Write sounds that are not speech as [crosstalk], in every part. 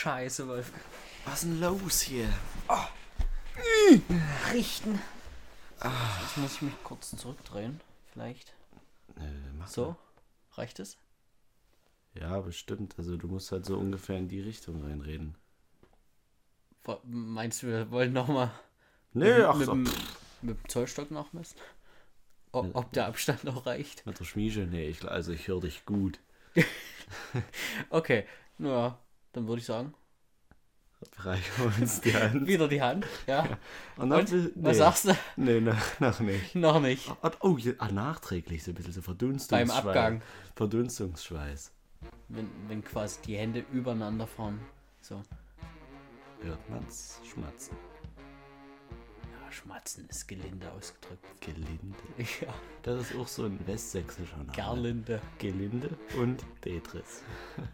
Scheiße, Wolfgang. Was ist denn los hier? Richten. Jetzt muss ich mich kurz zurückdrehen. Vielleicht. Nö, mach So? Reicht es? Ja, bestimmt. Also du musst halt so ungefähr in die Richtung reinreden. Wo- Meinst du, wir wollen nochmal Nö, ach mit, so. dem- mit dem Zollstock nachmessen? O ob der Abstand noch reicht? Mit der Schmiede? Nee, ich, also ich höre dich gut. [laughs] Okay, naja, dann würde ich sagen, Reichen wir uns die [laughs] Hand. wieder die Hand. Ja. Und Und? nee. Was sagst du? Nee, noch, noch nicht. Noch nicht. Oh, oh ja, ah, nachträglich, so ein bisschen so Beim Verdunstungsschweiß. Abgang. Verdunstungsschweiß. Wenn, wenn quasi die Hände übereinander fahren. So. Hört man's schmatzen. Schmatzen ist gelinde ausgedrückt. Gelinde. [laughs] Ja, Das ist auch so ein westsächsischer Name. Gerlinde. Gelinde und Tetris.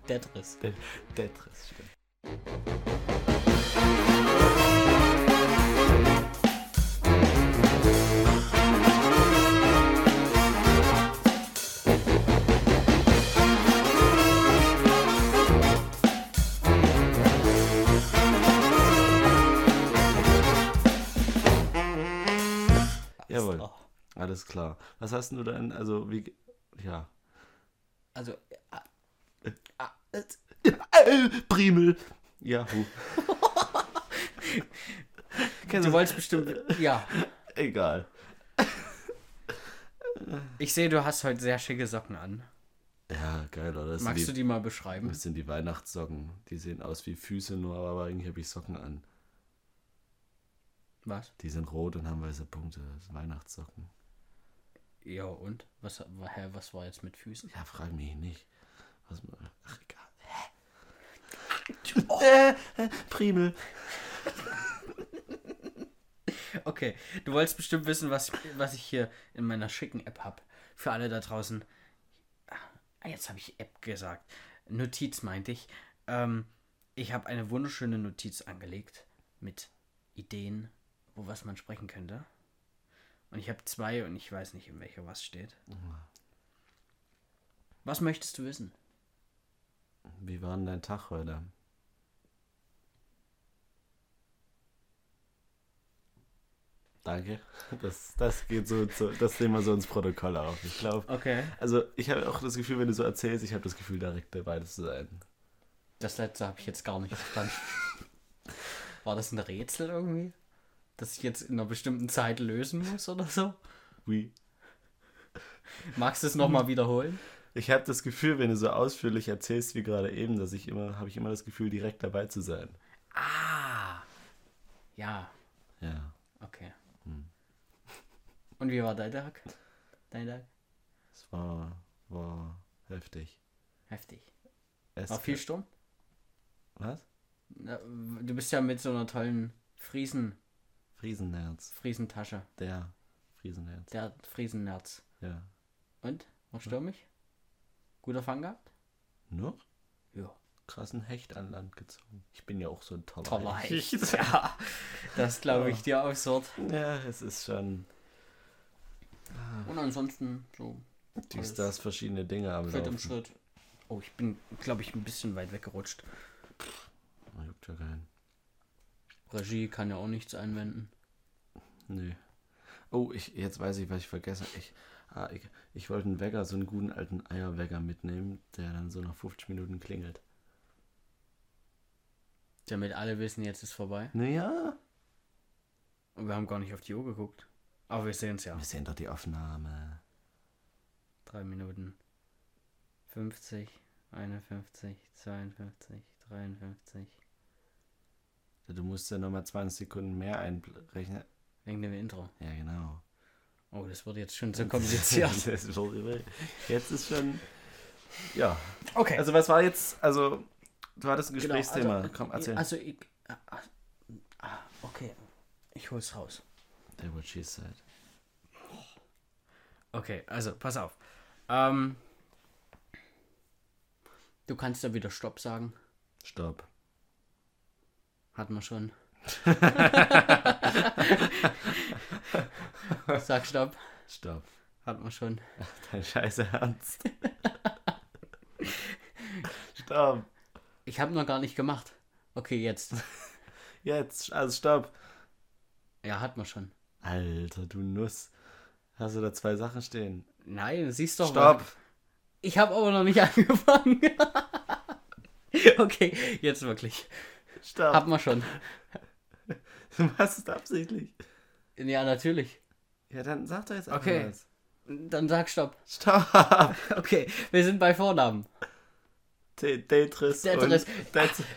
Tetris. De Tetris, stimmt. Alles klar. Was hast du denn, also wie, ja. Also, ah, ah, es- Äh, Primel. Ja. Kennst du [laughs] du wolltest bestimmt. Ja, Egal. ich sehe, du hast heute sehr schicke Socken an. Ja, geil, oder? Das Magst du sind die mal beschreiben? Das sind die Weihnachtssocken. Die sehen aus wie Füße, nur aber eigentlich habe ich Socken an. Was? Die sind rot und haben weiße Punkte. Das sind Weihnachtssocken. Ja, und? Was, hä, was war jetzt mit Füßen? Ja, frag mich nicht. Was, ach, egal. Hä? Äh, äh, Primel. Okay, du wolltest bestimmt wissen, was, was ich hier in meiner schicken App habe. Für alle da draußen. Ah, jetzt habe ich App gesagt. Notiz meinte ich. Ähm, ich habe eine wunderschöne Notiz angelegt mit Ideen, wo was man sprechen könnte. Und ich habe zwei und ich weiß nicht, in welcher was steht. Was möchtest du wissen? Wie war denn dein Tag heute? Danke. Das, das geht so, so, das nehmen wir so ins Protokoll auf. Ich glaube, Okay. also ich habe auch das Gefühl, wenn du so erzählst, ich habe das Gefühl, direkt dabei zu sein. Das letzte habe ich jetzt gar nicht verstanden. [laughs] War das ein Rätsel irgendwie? Das ich jetzt in einer bestimmten Zeit lösen muss oder so? Wie? Magst du es nochmal wiederholen? Ich habe das Gefühl, wenn du so ausführlich erzählst wie gerade eben, dass ich immer, habe ich immer das Gefühl, direkt dabei zu sein. Ah. Ja, Ja. okay. Und wie war dein Tag? Dein Tag? Es war, war heftig. Heftig. Es War viel Sturm? Was? Du bist ja mit so einer tollen Friesen, Friesenherz. Friesentasche. Der Friesenherz. Der Friesennerz. Ja. Und? War stürmig? Guter Fang gehabt? Noch? Ja. Krassen Hecht an Land gezogen. Ich bin ja auch so ein toller, Toller Hecht. [laughs] Ja, das glaube ich dir aufs Wort. Ja, es ist schon. Und ansonsten so Dies, das verschiedene Dinge am Schritt um. Schritt. Oh, ich bin, glaube ich, ein bisschen weit weggerutscht. Juckt ja keinen. Regie kann ja auch nichts einwenden. Nö. Oh, ich, jetzt weiß ich, was ich vergessen Ich, ah, ich, ich wollte einen Wecker, so einen guten alten Eierwecker mitnehmen, der dann so nach 50 Minuten klingelt. Damit alle wissen, jetzt ist vorbei. Naja. Und wir haben gar nicht auf die Uhr geguckt. Aber wir sehen es ja. Wir sehen doch die Aufnahme. Drei Minuten. 50, 51, 52, 53. Du musst ja nochmal 20 Sekunden mehr einrechnen. Wegen dem Intro. Ja, genau. Oh, das wurde jetzt schon so kompliziert. [laughs] Jetzt ist schon. Ja. okay. Also, was war jetzt. Also, du hattest ein Genau, Gesprächsthema. also, Komm, erzähl. Also, ich. Ah, ah, okay. Ich hol's raus. Der what she said. Okay, also, pass auf. Ähm. Du kannst ja wieder Stopp sagen. Stopp. Hatten wir schon. [laughs] Sag Stopp. Stopp. Hatten wir schon. Dein scheiße Ernst. [laughs] Stopp. Ich habe noch gar nicht gemacht. Okay, jetzt. [laughs] Jetzt, also stopp. Ja, hat man schon. Alter, du Nuss. Hast du da zwei Sachen stehen? Nein, siehst doch. Stopp. Ich habe aber noch nicht angefangen. okay, jetzt wirklich. Stopp. Hat man schon. [laughs] Du machst es absichtlich. Ja, natürlich. Ja, dann sag doch jetzt einfach Okay. was. Dann sag Stopp. Stopp. [laughs] Okay, wir sind bei Vornamen. Te- Tetris Tetris. und...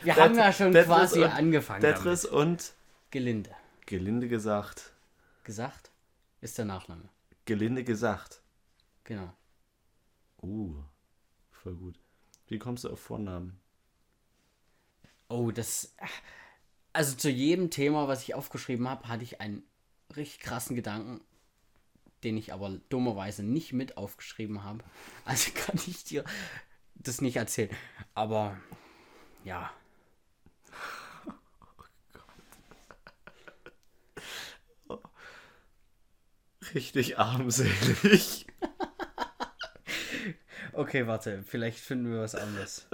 Wir Det- haben ja schon Tetris quasi angefangen. Tetris und... Gelinde. Gelinde gesagt. Gesagt ist der Nachname. Gelinde gesagt. Genau. Uh, voll gut. Wie kommst du auf Vornamen? Oh, das. Also zu jedem Thema, was ich aufgeschrieben habe, hatte ich einen richtig krassen Gedanken, den ich aber dummerweise nicht mit aufgeschrieben habe. [laughs] Also kann ich dir das nicht erzählen. Aber ja. [laughs] Richtig armselig. [laughs] Okay, warte, vielleicht finden wir was anderes.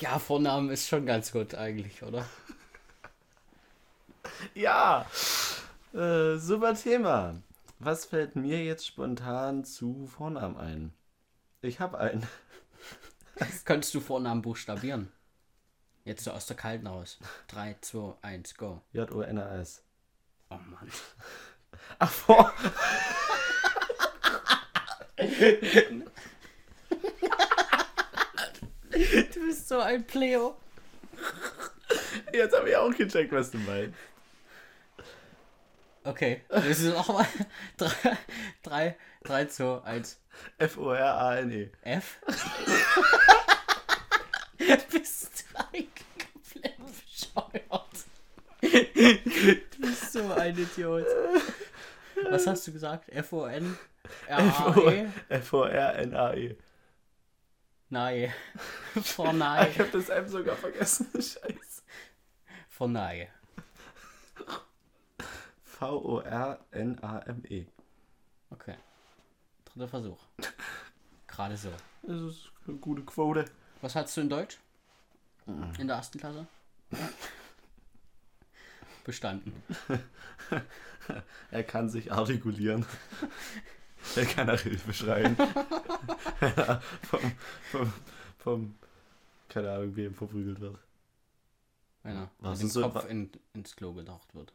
Ja, Vornamen ist schon ganz gut eigentlich, oder? Ja. Äh, super Thema. Was fällt mir jetzt spontan zu Vornamen ein? Ich habe einen. Könntest du Vornamen buchstabieren? Jetzt so aus der Kalten raus. 3, 2, 1, go. J-O-N-A-S. Oh Mann. Ach, vor. [laughs] [laughs] Du bist so ein Pleo. Jetzt habe ich auch gecheckt, was du meinst. Okay, das ist nochmal 3, 3, 3, 2, 1, F-O-R-A-N-E. F. [laughs] [laughs] bist du eigentlich komplett bescheuert? Du bist so ein Idiot. Was hast du gesagt? F-O-N? R-A-E? F-O-R-N-A-E. Nein. [laughs] Vornei. Ich habe das M sogar vergessen. [laughs] Scheiße. Vornei. V-O-R-N-A-M-E. Okay. Dritter Versuch. Gerade so. Das ist eine gute Quote. Was hattest du in Deutsch? In der ersten Klasse? [laughs] Bestanden. Er kann sich artikulieren. Er kann nach Hilfe schreien. [laughs] Vom, vom, vom, keine Ahnung, wem verprügelt wird. Wenn er Was mit dem so- Kopf in, ins Klo gedacht wird.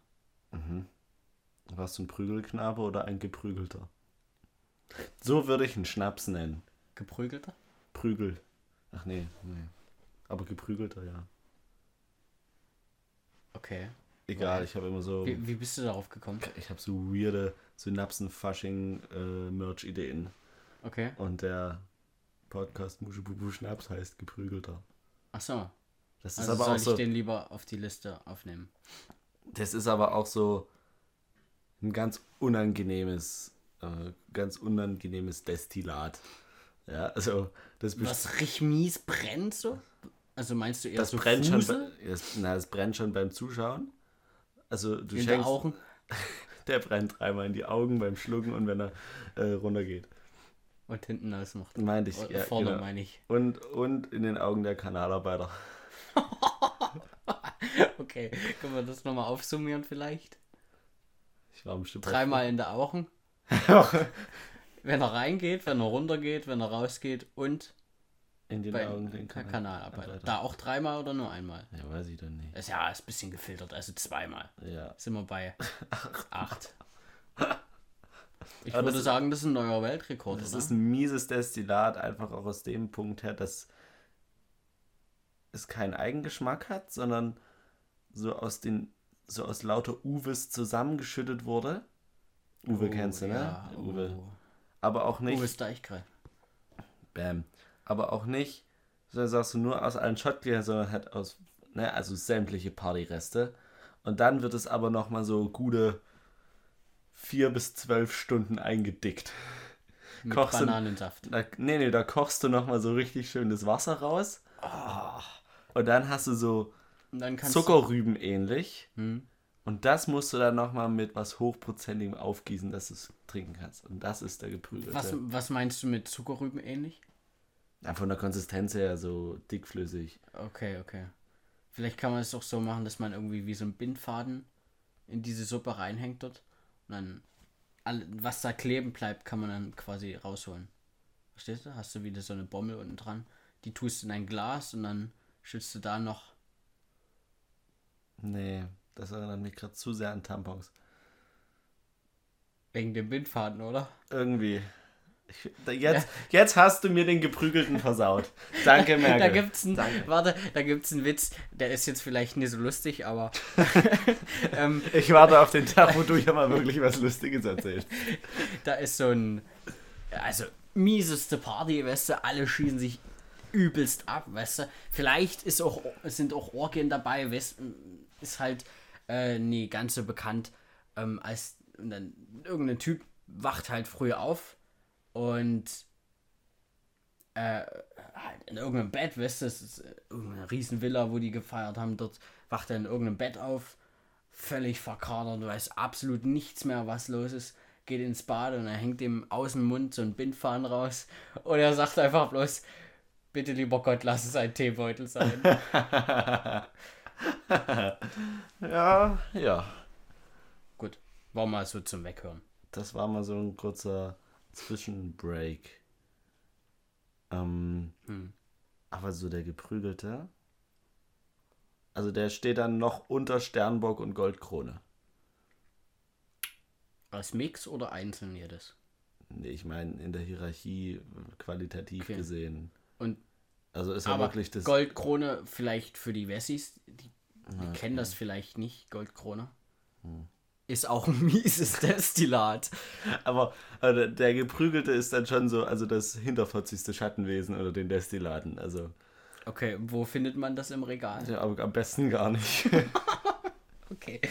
Warst du ein Prügelknabe oder ein Geprügelter? So würde ich einen Schnaps nennen. Geprügelter? Prügel. Ach nee, nee. Aber geprügelter, ja. Okay. Egal, ich habe immer so. Wie, wie bist du darauf gekommen? Ich habe so weirde Synapsen-Fasching-Merch-Ideen. Okay. Und der Podcast Muschibubu Schnaps heißt geprügelter. Ach so. Das ist Also aber soll auch ich so. den lieber auf die Liste aufnehmen? Das ist aber auch so ein ganz unangenehmes, äh, ganz unangenehmes Destillat. Ja, also das, best- Was richtig mies brennt so? Also meinst du eher das so brennt schon, bei, das, na, das brennt schon beim Zuschauen. Also du in den schenkst, Augen? [laughs] der brennt dreimal in die Augen beim Schlucken und wenn er äh, runtergeht. Und hinten ausmacht. Meinte ich, ja, vorne genau. meine ich. Und, und in den Augen der Kanalarbeiter. [laughs] Okay, können wir das nochmal aufsummieren vielleicht? Ich war bestimmt Dreimal in der Augen. [laughs] wenn er reingeht, wenn er runtergeht, wenn er rausgeht und in den bei Augen den Kanal Kanal. Kanalarbeiter. Da auch dreimal oder nur einmal? Ja, weiß ich dann nicht. Ist ja ist ein bisschen gefiltert, also zweimal. Ja. Sind wir bei [laughs] acht. Ich Aber würde das- sagen, das ist ein neuer Weltrekord, Das oder? ist ein mieses Destillat, einfach auch aus dem Punkt her, dass es keinen Eigengeschmack hat, sondern so aus den, so aus lauter Uwes zusammengeschüttet wurde. Uwe Oh, kennst du, ne? ja, Uwe. oh. Aber auch nicht, Uwe Steichgre. bam, aber auch nicht, so sagst du nur aus allen Schottgläsern, sondern halt aus, ne, also sämtliche Partyreste. Und dann wird es aber nochmal so gute vier bis zwölf Stunden eingedickt. [laughs] Mit Kochst du- Bananensaft. Da, nee, nee, da kochst du nochmal so richtig schön das Wasser raus. Ah. Und dann hast du so Zuckerrüben ähnlich. Du, hm, Und das musst du dann nochmal mit was Hochprozentigem aufgießen, dass du es trinken kannst. Und das ist der geprügelte. was, was meinst du mit Zuckerrüben ähnlich? Ja, von der Konsistenz her so dickflüssig. Okay, okay. Vielleicht kann man es auch so machen, dass man irgendwie wie so ein Bindfaden in diese Suppe reinhängt dort. Und dann, all, was da kleben bleibt, kann man dann quasi rausholen. Verstehst du? Hast du wieder so eine Bommel unten dran. Die tust du in ein Glas und dann schützt du da noch. Nee, das erinnert mich gerade zu sehr an Tampons. Wegen dem Bindfaden, oder? Irgendwie. Ich, da- jetzt, jetzt hast du mir den geprügelten versaut. Danke, [laughs] Merkel. Da gibt's einen, Danke. warte, da gibt's einen Witz, der ist jetzt vielleicht nicht so lustig, aber [laughs] ähm, Ich warte auf den Tag, wo du ja mal wirklich was Lustiges erzählst. [laughs] da ist so ein, also mieseste Party, weißt du, alle schießen sich übelst ab, weißt du. Vielleicht ist auch, sind auch Orgien dabei, weißt, ist halt äh, nie ganz so bekannt, ähm, als und dann irgendein Typ wacht halt früh auf und äh, halt in irgendeinem Bett, weißt du, es ist äh, irgendeine Riesenvilla, wo die gefeiert haben, dort wacht er in irgendeinem Bett auf, völlig verkadert, weiß absolut nichts mehr, was los ist, geht ins Bad und er hängt dem aus dem Mund so ein Bindfaden raus und er sagt einfach bloß, bitte lieber Gott, lass es ein Teebeutel sein. [laughs] Ja, ja. Gut, war mal so zum Weghören. Das war mal so ein kurzer Zwischenbreak. Ähm, Hm. Aber so der geprügelte. Also der steht dann noch unter Sternbock und Goldkrone. Als Mix oder einzeln jedes? Nee, ich meine in der Hierarchie qualitativ Okay. gesehen. Und Also ist ja aber wirklich das. Goldkrone vielleicht für die Wessis, die, die Ah, kennen das vielleicht nicht, Goldkrone. Hm. Ist auch ein mieses [laughs] Destillat. Aber der- der geprügelte ist dann schon so, also das hinterfotzigste Schattenwesen oder den Destillaten. Also Okay, wo findet man das im Regal? ja, aber am besten gar nicht. [laughs] Okay.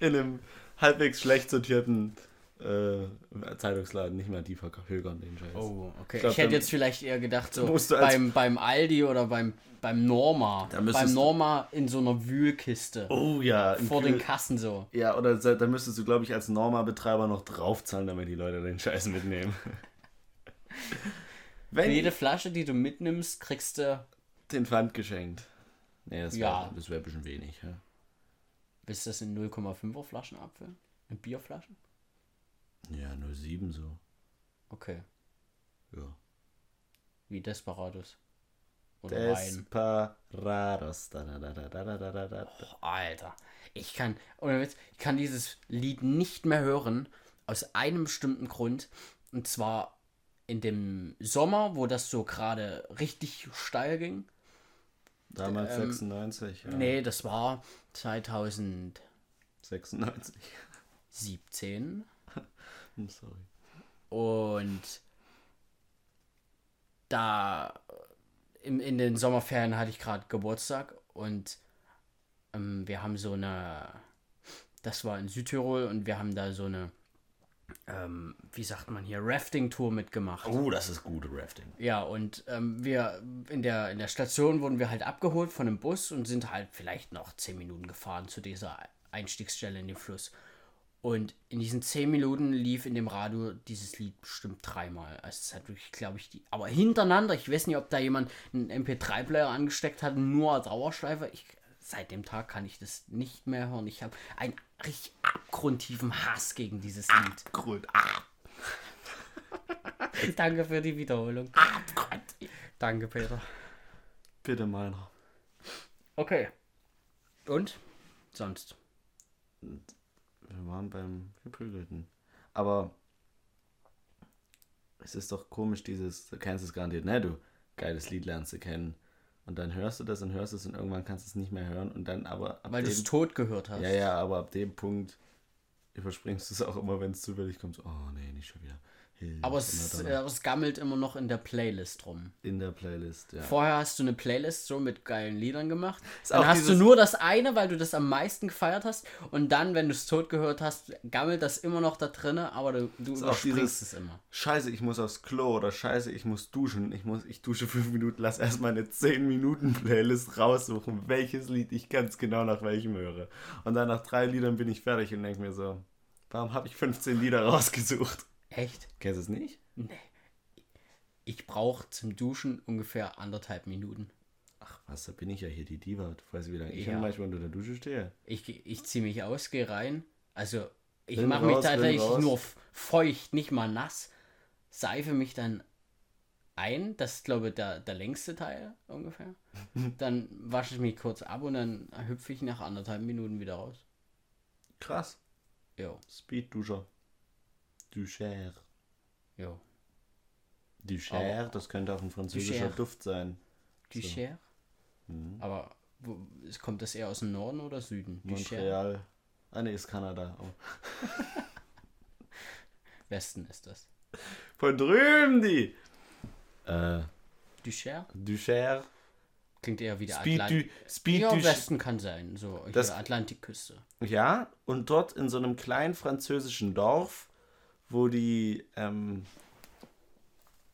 in einem halbwegs schlecht sortierten äh, Zeitungsladen nicht mal die verhögern den Scheiß. Oh, okay. Ich, glaub, hätte jetzt vielleicht eher gedacht, so beim, beim Aldi oder beim, beim Norma. Beim Norma in so einer Wühlkiste. Oh ja, vor Kühl- den Kassen so. Ja, oder da müsstest du, glaube ich, als Norma-Betreiber noch draufzahlen, damit die Leute den Scheiß mitnehmen. [laughs] Wenn jede Flasche, die du mitnimmst, kriegst du. den Pfand geschenkt. Nee, das wäre Ja. das wär ein bisschen wenig. Ja. Willst du das in 0,5er Flaschen abfüllen? In Bierflaschen? Ja, nur sieben so. Okay. Ja. Wie Desperados. Oder. Desperados. Da. Boah, Alter. Ich kann, ich kann dieses Lied nicht mehr hören. Aus einem bestimmten Grund. Und zwar in dem Sommer, wo das so gerade richtig steil ging. Damals Ähm, 96. Ja. Nee, das war 2017. 96. Hm, Sorry. Und da in, in den Sommerferien hatte ich gerade Geburtstag und ähm, wir haben so eine, das war in Südtirol und wir haben da so eine, ähm, wie sagt man hier, Rafting-Tour mitgemacht. Oh, das ist gute Rafting. Ja, und ähm, wir in der, in der Station wurden wir halt abgeholt von einem Bus und sind halt vielleicht noch 10 Minuten gefahren zu dieser Einstiegsstelle in den Fluss. Und in diesen 10 Minuten lief in dem Radio dieses Lied bestimmt dreimal. Also es hat wirklich, glaube ich, die. Aber hintereinander, ich weiß nicht, ob da jemand einen MP3-Player angesteckt hat, nur als Dauerschleife. Ich, seit dem Tag kann ich das nicht mehr hören. Ich habe einen richtig abgrundtiefen Hass gegen dieses Lied. Grund. [laughs] Danke für die Wiederholung. Danke, Peter. Bitte meiner. Okay. Und? Sonst. Wir waren beim Geprügelten. Aber es ist doch komisch, dieses, du kennst es garantiert, ne? Du geiles Lied lernst du kennen. Und dann hörst du das und hörst es und irgendwann kannst du es nicht mehr hören und dann aber ab Weil du es tot gehört hast. Ja, ja, aber ab dem Punkt überspringst du es auch immer, wenn es zufällig kommt. So, oh nee, nicht schon wieder. Aber es, äh, es gammelt immer noch in der Playlist rum. in der Playlist, ja. Vorher hast du eine Playlist so mit geilen Liedern gemacht. Ist Dann hast du nur das eine, weil du das am meisten gefeiert hast. Und dann, wenn du es tot gehört hast, gammelt das immer noch da drinne, aber du, du überspringst es immer. Scheiße, ich muss aufs Klo oder Scheiße, ich muss duschen. Ich muss, ich dusche fünf Minuten, lass erstmal eine 10 Minuten Playlist raussuchen, welches Lied ich ganz genau nach welchem höre. Und dann nach drei Liedern bin ich fertig und denke mir so, warum habe ich 15 Lieder rausgesucht? Echt? Kennst du es nicht? Nee. Ich brauche zum Duschen ungefähr anderthalb Minuten. Ach, was, da bin ich ja hier die Diva. Du weißt, wie lange ich Ja. manchmal unter der Dusche stehe. Ich, ich ziehe mich aus, gehe rein. Also ich mache mich tatsächlich nur feucht, nicht mal nass. Seife mich dann ein. Das ist, glaube ich, der, der längste Teil ungefähr. [laughs] dann wasche ich mich kurz ab und dann hüpfe ich nach anderthalb Minuten wieder raus. Krass. Jo, Speed-Duscher. Ducher. jo. Ducher, das könnte auch ein französischer Ducher. Duft sein. Ducher? Mhm. Aber wo, es kommt das eher aus dem Norden oder Süden? Ducher? Montreal. Ah, ne, ist Kanada. Oh. [laughs] Westen ist das. Von drüben die. Äh, Ducher? Ducher. Klingt eher wie der Speed, Atlantik. du, Speed Ja. Westen kann sein. So, Das- Atlantikküste. Ja, und dort in so einem kleinen französischen Dorf, wo die, ähm,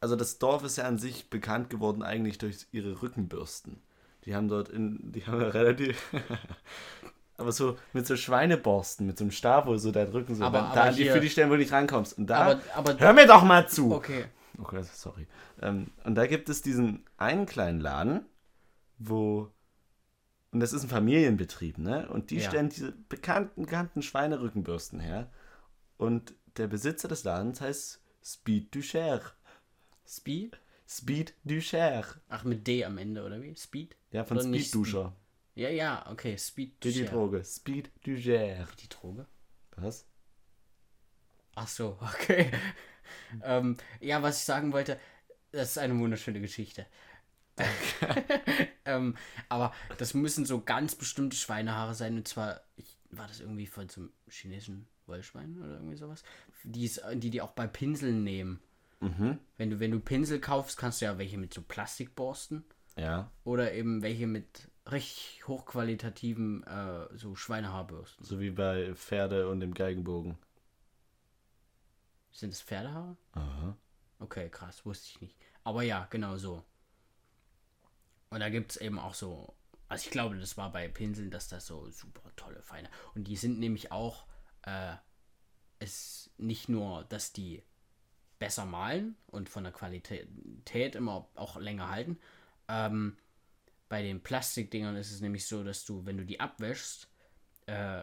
also das Dorf ist ja an sich bekannt geworden eigentlich durch ihre Rückenbürsten. Die haben dort in, die haben ja relativ, [laughs] aber so mit so Schweineborsten, mit so einem Stab, wo so dein Rücken so, Aber- da aber an die, für die Stellen, wo du nicht rankommst. Und da, Aber, aber hör mir doch mal zu! okay. Gott, sorry. Ähm, und da gibt es diesen einen kleinen Laden, wo. Und das ist ein Familienbetrieb, ne? Und die Ja. stellen diese bekannten, bekannten Schweinerückenbürsten her. Und der Besitzer des Ladens heißt Speed Ducher. Speed? Speed Ducher. Ach, mit D am Ende, oder wie? Speed? Ja, von Oder Speed Duscher. Ja, ja, okay. Speed Wie die. Droge. Speed Ducher. Die Droge? Was? Ach so, [laughs] okay. ähm, ja, was ich sagen wollte, das ist eine wunderschöne Geschichte. [laughs] ähm, aber das müssen so ganz bestimmte Schweinehaare sein. Und zwar, ich, war das irgendwie von so einem chinesischen Wollschwein oder irgendwie sowas? Die, es- die die auch bei Pinseln nehmen. Mhm. Wenn du, wenn du Pinsel kaufst, kannst du ja welche mit so Plastikborsten Ja. oder eben welche mit richtig hochqualitativen äh, so Schweinehaarbürsten. So wie bei Pferde und dem Geigenbogen. Sind es Pferdehaare? Aha. Okay, krass, wusste ich nicht. Aber ja, genau so. Und da gibt es eben auch so, also ich glaube, das war bei Pinseln, dass das so super tolle, feine. Und die sind nämlich auch, äh, es nicht nur, dass die besser malen und von der Qualität immer auch länger halten. Ähm, bei den Plastikdingern ist es nämlich so, dass du, wenn du die abwäschst, äh,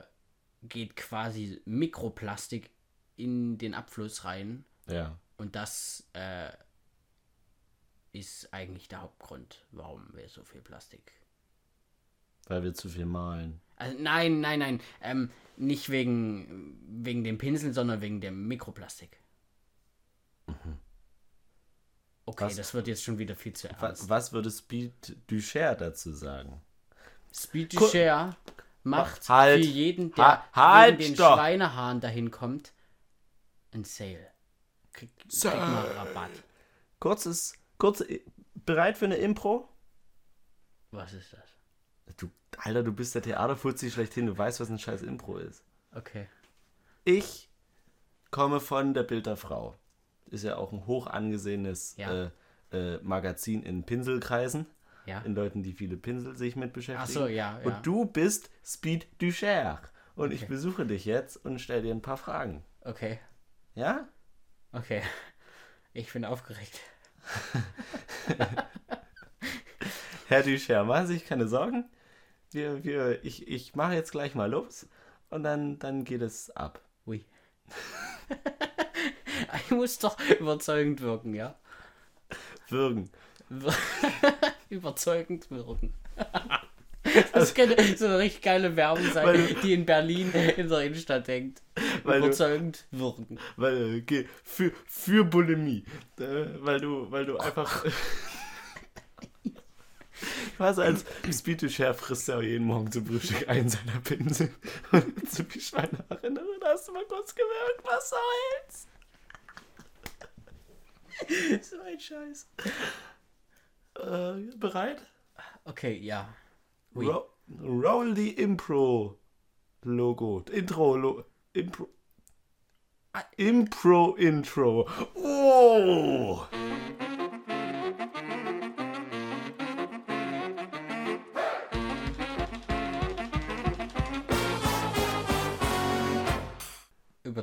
geht quasi Mikroplastik in den Abfluss rein Ja. und das äh, ist eigentlich der Hauptgrund, warum wir so viel Plastik. Weil wir zu viel malen. Also nein, nein, nein. Ähm, nicht wegen, wegen dem Pinsel, sondern wegen dem Mikroplastik. Okay, Was- das wird jetzt schon wieder viel zu Was, ernst. was würde Speed Ducher dazu sagen? Speed Share macht Halt. für jeden, der Ha- halt, wegen den stopp. Schweinehaaren dahin kommt, ein Sale. Krieg, krieg mal Rabatt. Kurzes, kurze, bereit für eine Impro? Was ist das? Du, Alter, du bist der Theaterfuzzi schlechthin, du weißt, was ein scheiß Impro ist. Okay. Ich komme von der Bild der Frau. Ist ja auch ein hoch angesehenes Ja. äh, äh, Magazin in Pinselkreisen. Ja. In Leuten, die viele Pinsel sich mit beschäftigen. Ach so, ja, ja. Und du bist Speed Ducher. Und ich Okay. besuche dich jetzt und stelle dir ein paar Fragen. Okay. Ja? Okay. Ich bin aufgeregt. [laughs] Herr Ducher, machen Sie sich keine Sorgen. Wir, wir, ich, ich mache jetzt gleich mal los und dann, dann geht es ab. Ui. [laughs] ich muss doch überzeugend wirken, ja? Würgen. Wir- [laughs] überzeugend wirken. [laughs] Das könnte so eine richtig geile Werbung sein, Weil die in Berlin in der Innenstadt hängt. Weil du- Überzeugend wirken. Weil, äh, geh- für, für Bulimie. Äh, weil du, weil du einfach. Was als Speed Ducher frisst auch jeden Morgen zum Frühstück einen seiner Pinsel. Und zu Schweinehaare. Da hast du mal kurz gewirkt. Was soll's? so ein Scheiß. Äh, bereit? Okay, ja. Ui. Ro roll the Impro Logo. Intro. Lo Impro. Ah, Impro Intro. Oh!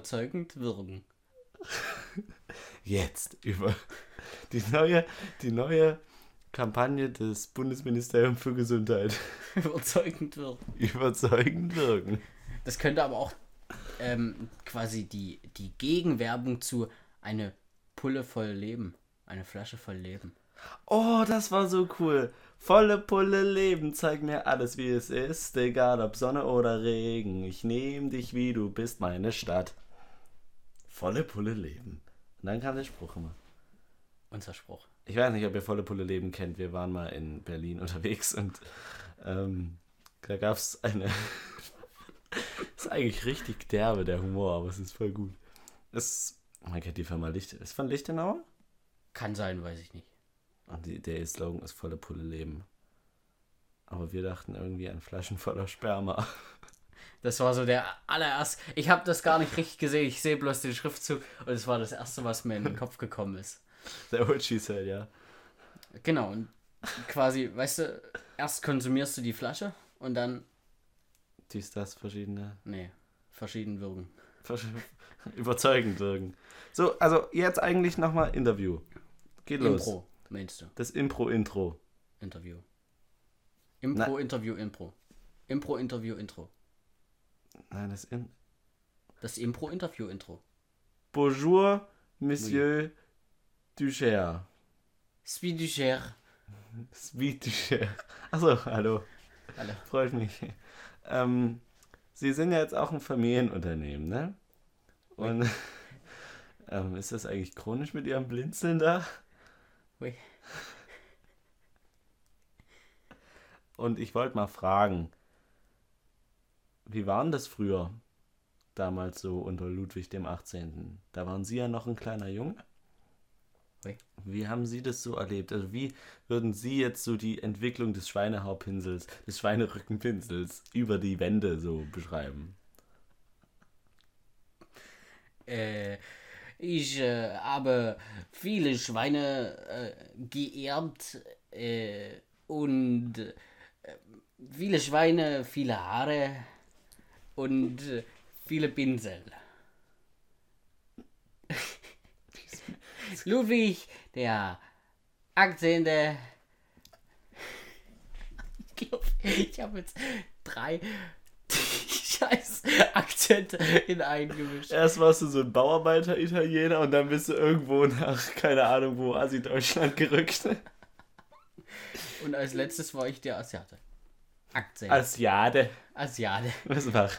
Überzeugend wirken. [laughs] Jetzt über [laughs] Die neue, die neue Kampagne des Bundesministeriums für Gesundheit. [laughs] Überzeugend wird. Überzeugend wirken. Das könnte aber auch ähm, quasi die, die Gegenwerbung zu eine Pulle voll Leben. Eine Flasche voll Leben. Oh, das war so cool. Volle Pulle Leben, zeig mir alles, wie es ist, egal ob Sonne oder Regen. Ich nehm dich, wie du bist, meine Stadt. Volle Pulle Leben. Und dann kam der Spruch immer. Unser Spruch. Ich weiß nicht, ob ihr Volle Pulle Leben kennt. Wir waren mal in Berlin unterwegs und ähm, da gab es eine. [laughs] ist eigentlich richtig derbe, der Humor, aber es ist voll gut. Es, man kennt die Firma Licht. Ist von Lichtenauer? Kann sein, weiß ich nicht. Und die, der Slogan ist volle Pulle Leben. Aber wir dachten irgendwie an Flaschen voller Sperma. [laughs] Das war so der allererste. Ich habe das gar nicht richtig gesehen. Ich sehe bloß den Schriftzug und es war das erste, was mir in den Kopf gekommen ist. [laughs] Der What She Said, ja. Genau. Und quasi, weißt du, erst konsumierst du die Flasche und dann. Dies, das, verschiedene. Nee, verschieden wirken. Versch [laughs] überzeugend wirken. So, also jetzt eigentlich nochmal Interview. Geht los. Impro, meinst du? Das Impro-Intro. Interview. Impro, Interview, Impro. Impro, Interview, Intro. Nein, das in. Das Impro, Interview, Intro. Bonjour, Monsieur Ducher. Sweet du cher. Sweet Ducher. Achso, hallo. Hallo. Freut mich. Ähm, Sie sind ja jetzt auch ein Familienunternehmen, ne? Und [laughs] ähm, ist das eigentlich chronisch mit Ihrem Blinzeln da? Ui. Und ich wollte mal fragen, wie war denn das früher? Damals so unter Ludwig dem 18. Da waren Sie ja noch ein kleiner Junge. Wie haben Sie das so erlebt? Also wie würden Sie jetzt so die Entwicklung des Schweinehaarpinsels, des Schweinerückenpinsels über die Wände so beschreiben? Äh, ich äh, habe viele Schweine äh, geerbt äh, und äh, viele Schweine, viele Haare und äh, viele Pinsel. [laughs] Ludwig, der 18. Ich glaube, ich habe jetzt drei [laughs] scheiß Akzente in einen gemischt. Erst warst du so ein Bauarbeiter-Italiener und dann bist du irgendwo nach, keine Ahnung wo, Asi-Deutschland gerückt. Und als letztes war ich der Asiate. Akzent. Asiate. Asiate. [laughs] Was war?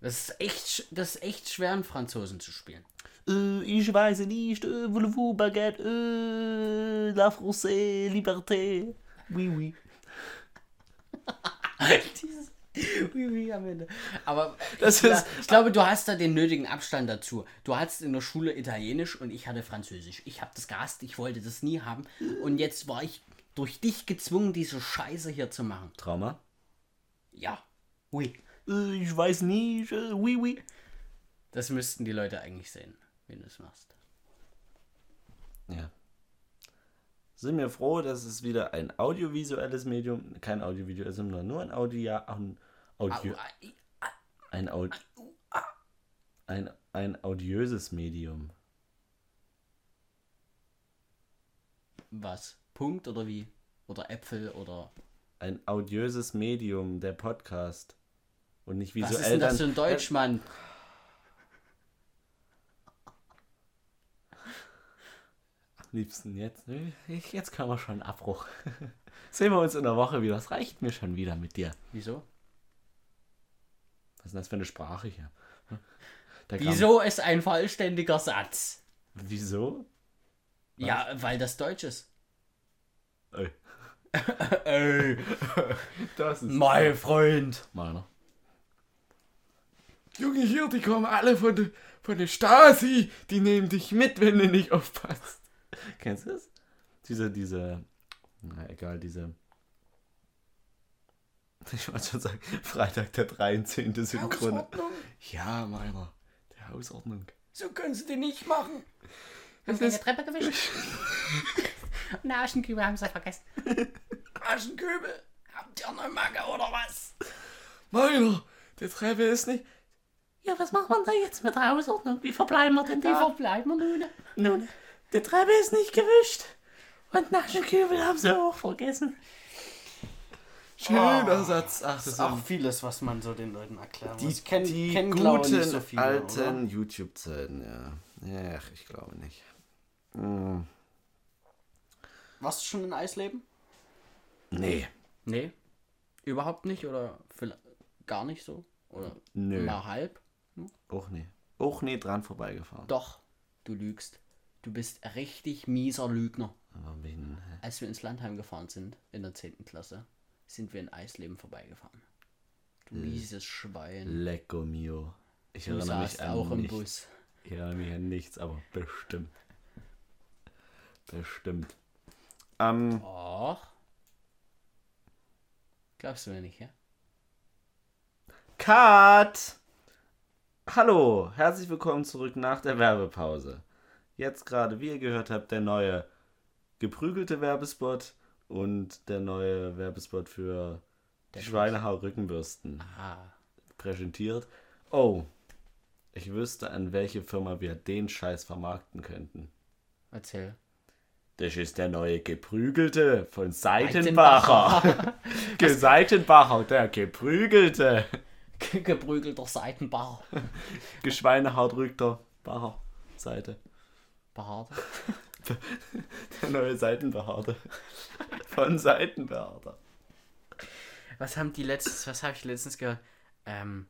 Das ist echt, das ist echt schwer, einen Franzosen zu spielen. Äh, ich weiß nicht, äh, voulez-vous baguette, äh, la française, liberté. Oui, oui. [laughs] Dieses Oui, oui am Ende. Aber Das ich, ist- ich glaube, du hast da den nötigen Abstand dazu. Du hattest in der Schule Italienisch und ich hatte Französisch. Ich habe das gehasst, ich wollte das nie haben. Und jetzt war ich durch dich gezwungen, diese Scheiße hier zu machen. Trauma? Ja. Oui. Äh, ich weiß nicht, äh, oui, oui. Das müssten die Leute eigentlich sehen, wenn du es machst. Ja. Sind wir froh, dass es wieder ein audiovisuelles Medium, kein Audiovisuell, sondern nur ein Audio, ein Audio, ein, ein, ein audiöses Medium. Was? Punkt oder wie? Oder Äpfel oder. Ein audiöses Medium, der Podcast. Und nicht Was visuell ist denn das für ein Deutsch, Mann? Am liebsten jetzt. ne? Jetzt können wir schon einen Abbruch. [laughs] Sehen wir uns in der Woche wieder. Das reicht mir schon wieder mit dir. Wieso? Was ist denn das für eine Sprache hier? Wieso ist ein vollständiger Satz? Wieso? Ja, weil das Deutsch ist. Ey, [laughs] Ey, das ist mein Freund. meiner. Junge, hier, die kommen alle von der, von der Stasi. Die nehmen dich mit, wenn du nicht aufpasst. Kennst du das? Diese, diese, na egal, diese, [laughs] ich wollte schon sagen, Freitag der 13. Synchron. Hausordnung. Ja, meiner. Der Hausordnung. So kannst du nicht machen. Haben Das wir eine Treppe gewischt? [laughs] Und Aschenkübel haben sie vergessen. [laughs] Aschenkübel? Habt ihr eine Macke oder was? Meiner, der Treppe ist nicht. Ja, was machen wir da jetzt mit der Hausordnung? Wie verbleiben wir denn Wie da? Wie verbleiben wir nun? Nun, Die Treppe ist nicht gewischt. Und Naschenkübel haben sie auch vergessen. Schöner Oh, Satz. Ach, Das das ist auch vieles, was man so den Leuten erklären die, muss. Kennen, die kennen glaube guten nicht so viele, alten? YouTube-Zeiten, ja. Ach, ich glaube nicht. Hm, Warst du schon in Eisleben? nee. Nee. Überhaupt nicht oder vielleicht gar nicht so? Oder Nö. mal halb? Auch nie. Auch nie dran vorbeigefahren. Doch, du lügst. Du bist richtig mieser Lügner. Hä? Als wir ins Landheim gefahren sind, in der 10. Klasse, sind wir in Eisleben vorbeigefahren. Du mieses Schwein. Lecco mio. Ich Du erinnere mich an auch im nichts. Bus. Ich erinnere mich an nichts, aber bestimmt. Bestimmt. Ähm, Och. Glaubst du mir nicht, ja? Cut! Hallo, herzlich willkommen zurück nach der Werbepause. Jetzt gerade, wie ihr gehört habt, der neue geprügelte Werbespot und der neue Werbespot für die Schweinehau-Rückenbürsten Ah. präsentiert. Oh, ich wüsste, an welche Firma wir den Scheiß vermarkten könnten. Erzähl. Das ist der neue geprügelte von Seitenbacher. [laughs] Ge- Seitenbacher, der geprügelte. Geprügelter Seitenbach. [laughs] Geschweinehaut rückt der Bacher Seite. Behaart. [laughs] Der neue Seitenbehaarte. Von Seitenbehaarter. Was haben die letztens, was habe ich letztens gehört? Ähm,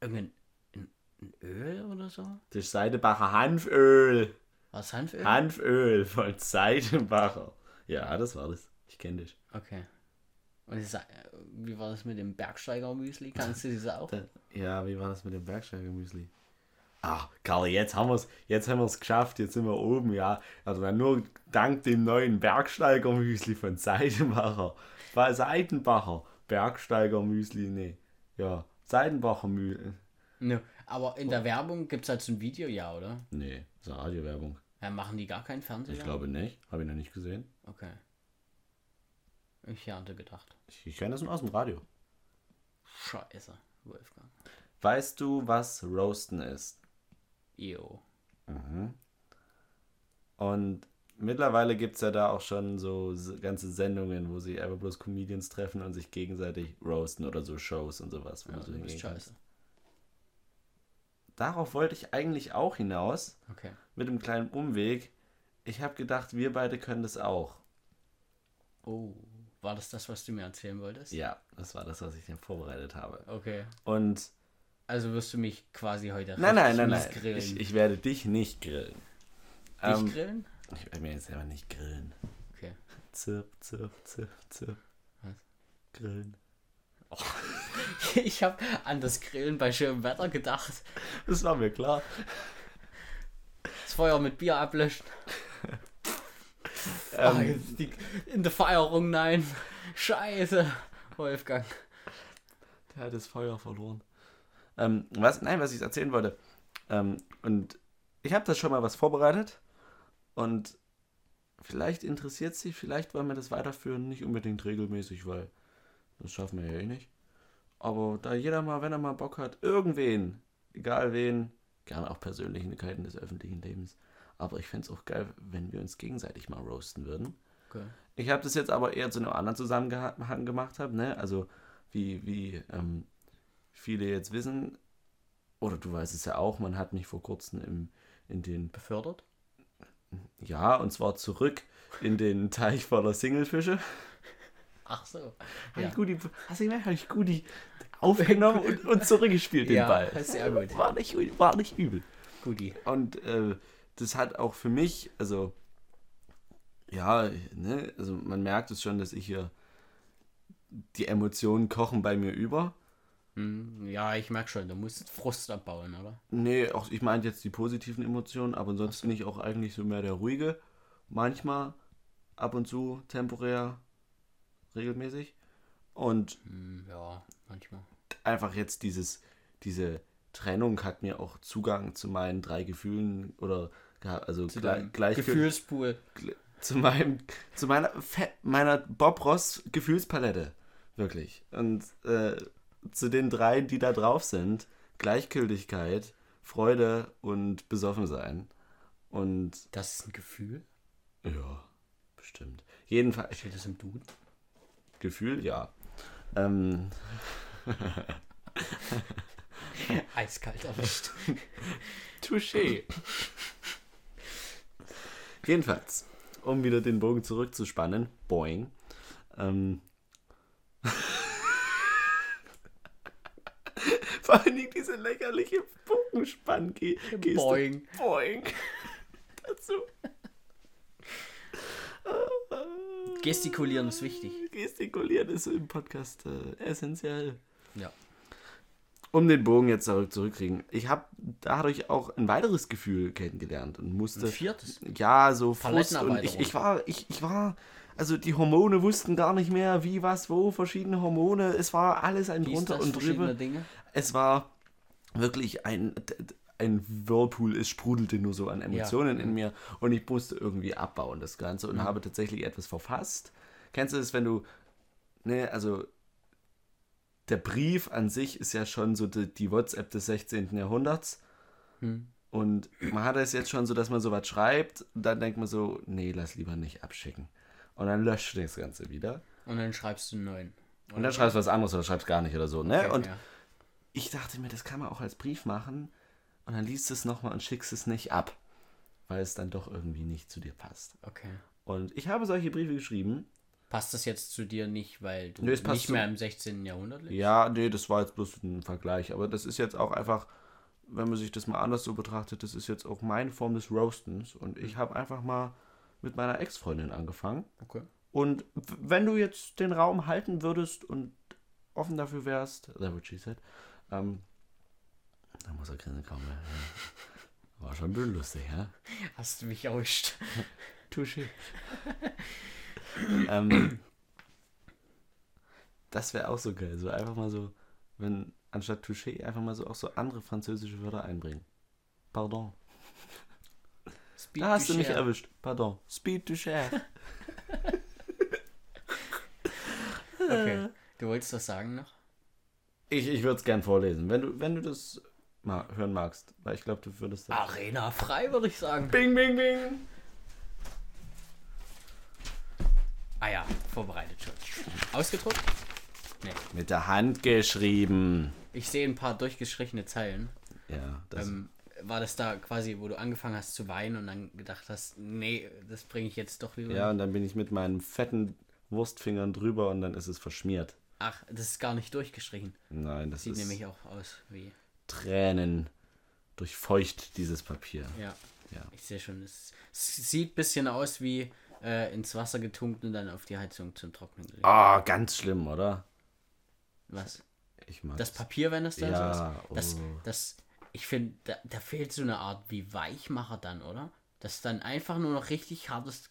irgendein ein, ein Öl oder so? Das ist Seitenbacher Hanföl. Was Hanföl? Hanföl von Seitenbacher. Ja, das war das. Ich kenne dich. okay. Und sag, äh, wie war das mit dem Bergsteiger-Müsli? Kannst du das auch? [laughs] Ja, wie war das mit dem Bergsteiger-Müsli? Ach, Karl, jetzt haben wir es jetzt haben wir's geschafft, jetzt sind wir oben, ja. Also nur dank dem neuen Bergsteiger-Müsli von Seidenbacher. War Seitenbacher. Bergsteiger-Müsli, nee. Ja, Seidenbacher Müsli. Nö, aber in der Werbung gibt es halt so ein Video, ja, oder? Nee, ist eine Radiowerbung. Ja, machen die gar keinen Fernseher? Ich glaube nicht. Habe ich noch nicht gesehen. Okay. Ich hatte gedacht. Ich, ich kenne das nur aus dem Radio. Scheiße, Wolfgang. Weißt du, was Roasten ist? Jo. Und mittlerweile gibt es ja da auch schon so ganze Sendungen, wo sich einfach bloß Comedians treffen und sich gegenseitig roasten oder so Shows und sowas. Wo Ja, du du bist hingehen kannst. Darauf wollte ich eigentlich auch hinaus, Okay. mit einem kleinen Umweg. Ich habe gedacht, wir beide können das auch. Oh, war das das, was du mir erzählen wolltest? Ja, das war das, was ich dir vorbereitet habe. Okay. Und Also wirst du mich quasi heute nein, nein, nein, nein. grillen. Ich, ich werde dich nicht grillen. Dich Ähm, grillen? ich werde mir jetzt selber nicht grillen. Okay. Zirp, zirp, zirp, zirp. Was? Grillen. [laughs] Ich habe an das Grillen bei schönem Wetter gedacht. Das war mir klar. Das Feuer mit Bier ablöschen. [laughs] Ähm, Ah, jetzt die, in der Feierung, nein. Scheiße. Wolfgang. Der hat das Feuer verloren. Ähm, was, nein, was ich erzählen wollte. Ähm, und ich habe das schon mal was vorbereitet. Und vielleicht interessiert sich, vielleicht wollen wir das weiterführen. Nicht unbedingt regelmäßig, weil das schaffen wir ja eh nicht. Aber da jeder mal, wenn er mal Bock hat, irgendwen, egal wen, gerne auch Persönlichkeiten des öffentlichen Lebens. Aber ich fände es auch geil, wenn wir uns gegenseitig mal roasten würden. Okay. Ich habe das jetzt aber eher zu einem anderen Zusammenhang gemacht habe, ne? Also wie, wie ähm, viele jetzt wissen, oder du weißt es ja auch, man hat mich vor kurzem im, in den, Befördert? ja, und zwar zurück in den Teich voller Singlefische. Ach so. Hab Ja. ich gut, die- hast du gemerkt, habe ich gut die aufgenommen und, und zurückgespielt, den Ja, Ball. sehr gut. War nicht, war nicht übel. Guti. Und äh, das hat auch für mich, also ja, ne, also man merkt es schon, dass ich hier die Emotionen kochen bei mir über. Hm, ja, ich merke schon, du musst Frust abbauen, oder? Nee, auch ich meinte jetzt die positiven Emotionen, aber sonst bin ich auch eigentlich so mehr der ruhige. Manchmal, ab und zu, temporär, regelmäßig. Und Hm, ja, manchmal. einfach jetzt dieses, diese Trennung hat mir auch Zugang zu meinen drei Gefühlen oder also Zu gleich, gleich Gefühlspool. zu meinem zu meiner meiner Bob Ross Gefühlspalette wirklich und äh, zu den drei die da drauf sind Gleichgültigkeit Freude und besoffen sein Und Das ist ein Gefühl. ja, bestimmt. Jedenfalls, Steht das im Duden? Gefühl, ja. Ähm, [laughs] Eiskalt erwischt. [laughs] Touché. Jedenfalls, um wieder den Bogen zurückzuspannen, boing. Ähm, [laughs] Vor allen Dingen diese lächerliche Bogenspann-Geste. Boing. Boing. Dazu. Gestikulieren ist wichtig. Gestikulieren ist im Podcast äh, essentiell. Ja. Um den Bogen jetzt zurück zurückkriegen. Ich habe dadurch auch ein weiteres Gefühl kennengelernt und musste. Ein viertes? Ja, so Frust und ich, ich war, ich, ich war, also die Hormone wussten gar nicht mehr, wie, was, wo, verschiedene Hormone. Es war alles ein Wie ist drunter und drüber. Dinge? Es war wirklich ein, ein Whirlpool, es sprudelte nur so an Emotionen Ja. in mir und ich musste irgendwie abbauen, das Ganze, und habe tatsächlich etwas verfasst. Kennst du das, wenn du, ne, also der Brief an sich ist ja schon so die, die WhatsApp des 16. Jahrhunderts. Hm. Und man hat es jetzt schon so, dass man sowas schreibt, und dann denkt man so, nee, lass lieber nicht abschicken. Und dann löscht du das Ganze wieder. Und dann schreibst du einen neuen. Und dann schreibst du was anderes oder schreibst gar nicht oder so, ne? Okay, und ja. ich dachte mir, das kann man auch als Brief machen und dann liest es nochmal und schickst es nicht ab, weil es dann doch irgendwie nicht zu dir passt. Okay. Und ich habe solche Briefe geschrieben. Passt das jetzt zu dir nicht, weil du passt nicht mehr im 16. Jahrhundert lebst? Ja, nee, das war jetzt bloß ein Vergleich, aber das ist jetzt auch einfach, wenn man sich das mal anders so betrachtet, das ist jetzt auch meine Form des Roastens und ich habe einfach mal mit meiner Ex-Freundin angefangen. Okay. Und wenn du jetzt den Raum halten würdest und offen dafür wärst, that what she said, ähm, da muss er grinsen kommen. ja. War schon ein bisschen lustig, ja? Hast du mich erwischt? [laughs] Touché. [clears throat] ähm, das wäre auch so geil. So einfach mal so, wenn anstatt Touché einfach mal so auch so andere französische Wörter einbringen. Pardon. Speed Da hast du mich share. erwischt. Pardon. Speed to share. [laughs] Okay. Du wolltest was sagen noch? Ich, ich würde es gern vorlesen, wenn du, wenn du das mal hören magst. Weil ich glaube, du würdest das. Arena frei, würde ich sagen. Bing, bing, bing. Ah ja, vorbereitet schon. Ausgedruckt? Nee. Mit der Hand geschrieben. Ich sehe ein paar durchgestrichene Zeilen. Ja, das. Ähm, war das da quasi, wo du angefangen hast zu weinen und dann gedacht hast, nee, das bringe ich jetzt doch lieber? ja, und dann bin ich mit meinen fetten Wurstfingern drüber und dann ist es verschmiert. Ach, das ist gar nicht durchgestrichen. Nein, das Sieht ist nämlich auch aus wie. Tränen durchfeucht dieses Papier. Ja. Ja. Ich sehe schon, es, sieht ein bisschen aus wie äh, ins Wasser getunkt und dann auf die Heizung zum Trocknen gelegt. Ah, ganz schlimm, oder? Was? Ich mag Das Papier, wenn das dann Ja, so ist? Das, oh. das, ich finde, da, da fehlt so eine Art wie Weichmacher dann, oder? Das ist dann einfach nur noch richtig hartes.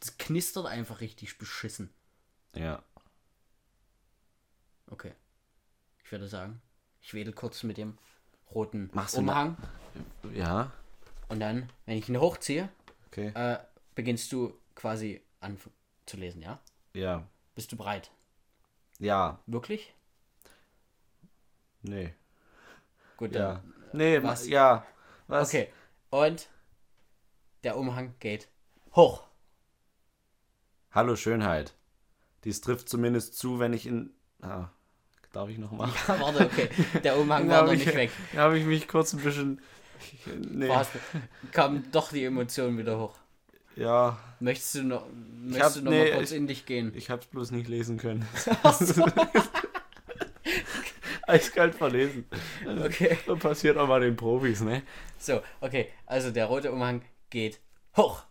Das knistert einfach richtig beschissen. Ja. Okay. Ich würde sagen, ich wedel kurz mit dem roten Machst du Umhang. Ja. Und dann, wenn ich ihn hochziehe, Okay. äh, beginnst du quasi an zu lesen, ja? Ja. Bist du bereit? Ja. Wirklich? Nee. Gut, Ja. dann. Nee, was? Ja. Was? Okay. Und der Umhang geht hoch. Hallo Schönheit. Dies trifft zumindest zu, wenn ich in. Ah, darf ich noch mal? Ja, [laughs] warte, okay. Der Umhang war hab noch ich- nicht weg. Da habe ich mich kurz ein bisschen. Nee. Warst, kam doch die Emotion wieder hoch. Ja, Möchtest du noch, hab- möchtest du noch nee, mal kurz ich- in dich gehen? ich habe es bloß nicht lesen können. [laughs] So, [laughs] Eiskalt verlesen. okay. Das passiert auch mal den Profis, ne? So, okay. Also der rote Umhang geht hoch.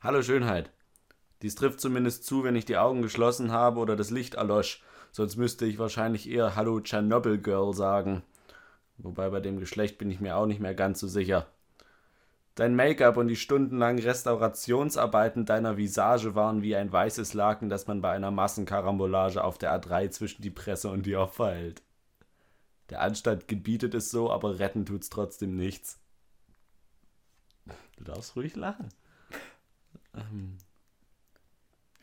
Hallo Schönheit. Dies trifft zumindest zu, wenn ich die Augen geschlossen habe oder das Licht erlosch. Sonst müsste ich wahrscheinlich eher Hallo Chernobyl Girl sagen. Wobei bei dem Geschlecht bin ich mir auch nicht mehr ganz so sicher. Dein Make-up und die stundenlangen Restaurationsarbeiten deiner Visage waren wie ein weißes Laken, das man bei einer Massenkarambolage auf der A3 zwischen die Presse und die Opfer hält. Der Anstand gebietet es so, aber retten tut's trotzdem nichts. Du darfst ruhig lachen. [laughs] Ähm,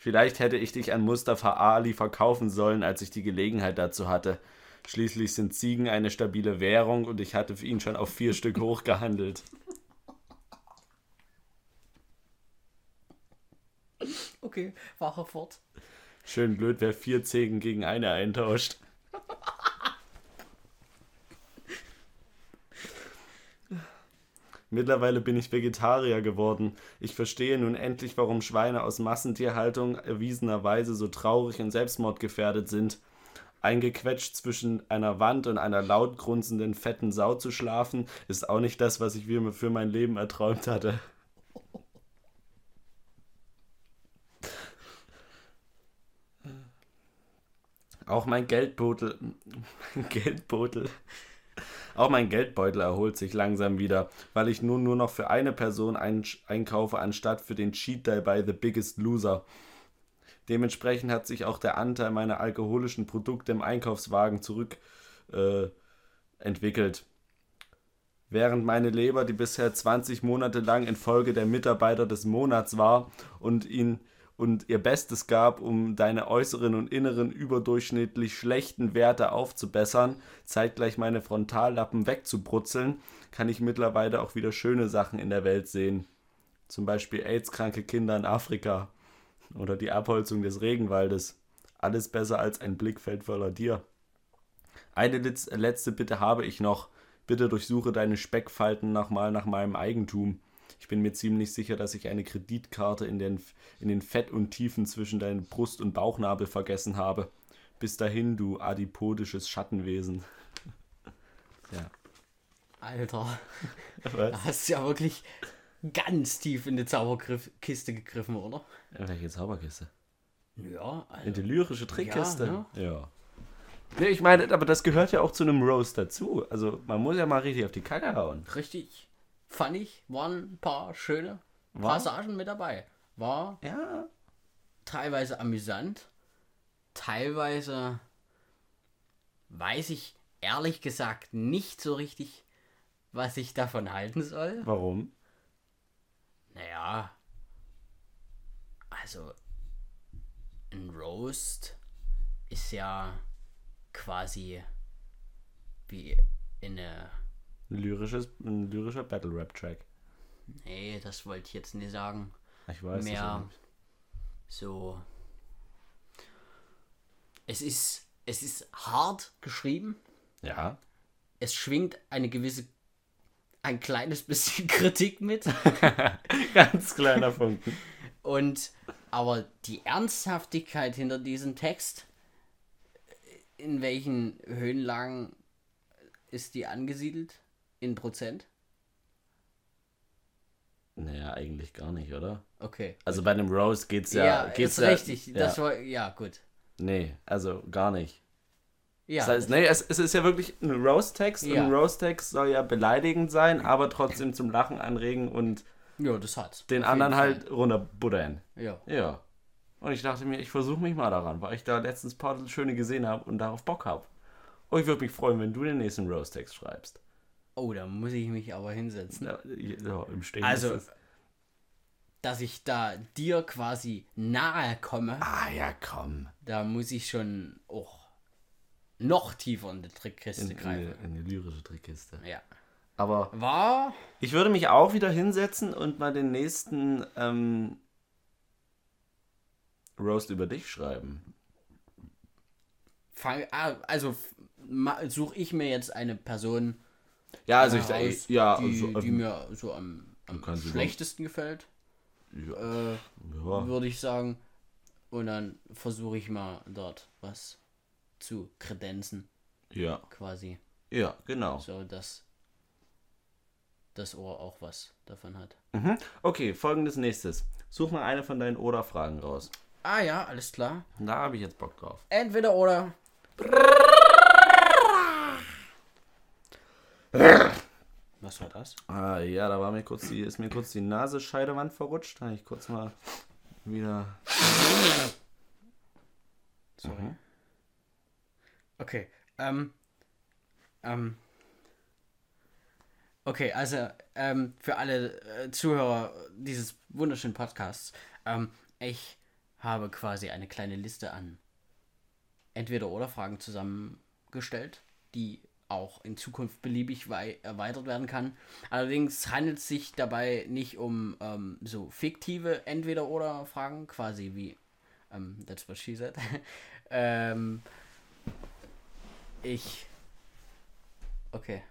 Vielleicht hätte ich dich an Mustafa Ali verkaufen sollen, als ich die Gelegenheit dazu hatte. Schließlich sind Ziegen eine stabile Währung und ich hatte für ihn schon auf vier Stück hochgehandelt. Okay, wache fort. Schön blöd, wer vier Zegen gegen eine eintauscht. [laughs] Mittlerweile bin ich Vegetarier geworden. Ich verstehe nun endlich, warum Schweine aus Massentierhaltung erwiesenerweise so traurig und selbstmordgefährdet sind. Eingequetscht zwischen einer Wand und einer laut grunzenden fetten Sau zu schlafen, ist auch nicht das, was ich mir für mein Leben erträumt hatte. Auch mein Geldbeutel, [laughs] mein Geldbeutel, auch mein Geldbeutel erholt sich langsam wieder, weil ich nun nur noch für eine Person ein einkaufe, anstatt für den Cheat Day bei The Biggest Loser. Dementsprechend hat sich auch der Anteil meiner alkoholischen Produkte im Einkaufswagen zurück äh. Während meine Leber, die bisher 20 Monate lang in Folge der Mitarbeiter des Monats war und ihn und ihr Bestes gab, um deine äußeren und inneren überdurchschnittlich schlechten Werte aufzubessern, zeitgleich meine Frontallappen wegzubrutzeln, kann ich mittlerweile auch wieder schöne Sachen in der Welt sehen. Zum Beispiel AIDS-kranke Kinder in Afrika oder die Abholzung des Regenwaldes. Alles besser als ein Blickfeld voller Dir. Eine letzte Bitte habe ich noch. Bitte durchsuche deine Speckfalten nochmal nach meinem Eigentum. Ich bin mir ziemlich sicher, dass ich eine Kreditkarte in den, in den Fett und Tiefen zwischen deinen Brust- und Bauchnabel vergessen habe. Bis dahin, du adipodisches Schattenwesen. ja. Alter. Was? Da hast du ja wirklich ganz tief in die Zauberkiste gegriffen, oder? In welche Zauberkiste? Ja, also, In die lyrische Trickkiste? Ja, ja. Nee, ich meine, aber das gehört ja auch zu einem Roast dazu. Also man muss ja mal richtig auf die Kacke hauen. richtig. Fand ich, waren ein paar schöne War? Passagen mit dabei. War Ja. teilweise amüsant, teilweise weiß ich ehrlich gesagt nicht so richtig, was ich davon halten soll. Warum? Naja, also ein Roast ist ja quasi wie in eine. Ein, lyrisches, ein lyrischer Battle-Rap-Track. Nee, das wollte ich jetzt nicht sagen. Ich weiß Mehr so. Es ist, es ist hart geschrieben. Ja. Es schwingt eine gewisse, ein kleines bisschen [laughs] Kritik mit. [laughs] Ganz kleiner Funken. Und aber die Ernsthaftigkeit hinter diesem Text, in welchen Höhenlagen ist die angesiedelt? In Prozent? Naja, eigentlich gar nicht, oder? Okay. Also bei einem Roast geht's ja. Ja, geht's ist ja, richtig. Ja. Das war, ja, gut. Nee, also gar nicht. Ja, Das heißt, nee, es, es ist ja wirklich ein Roast-Text Ja. und ein Roast-Text soll ja beleidigend sein, aber trotzdem zum Lachen anregen und ja, das hat's. den Auf anderen halt runterbuddern. Fall. Ja. Ja. Und ich dachte mir, ich versuche mich mal daran, weil ich da letztens ein paar schöne gesehen habe und darauf Bock habe. Und ich würde mich freuen, wenn du den nächsten Roast-Text schreibst. Oh, da muss ich mich aber hinsetzen. Ja, ja, im Stehen Also, dass ich da dir quasi nahe komme, Ah ja, komm. da muss ich schon auch noch tiefer in die Trickkiste In, in, greifen. die- in die lyrische Trickkiste. Ja. Aber War ich würde mich auch wieder hinsetzen und mal den nächsten ähm, Roast über dich schreiben. fang, ah, also suche ich mir jetzt eine Person Ja, also ich aus, ja, die, also, die ähm, mir so am, am schlechtesten gefällt, ja, äh, ja. würde ich sagen. Und dann versuche ich mal dort was zu kredenzen, ja, quasi, ja, genau. so dass das Ohr auch was davon hat. Mhm. Okay, folgendes nächstes. Such mal eine von deinen Oder-Fragen raus. Ah ja, alles klar. Da habe ich jetzt Bock drauf. Entweder oder. Was war das? Ah, ja, da war mir kurz die, ist mir kurz die Nasenscheidewand verrutscht. Da habe ich kurz mal wieder. Sorry. Okay. Ähm. Ähm. Okay, also ähm, für alle äh, Zuhörer dieses wunderschönen Podcasts, ähm, ich habe quasi eine kleine Liste an entweder oder Fragen zusammengestellt, die auch in Zukunft beliebig wei- erweitert werden kann. Allerdings handelt es sich dabei nicht um ähm, so fiktive Entweder-Oder-Fragen, quasi wie ähm, That's what she said. [laughs] ähm, ich. Okay.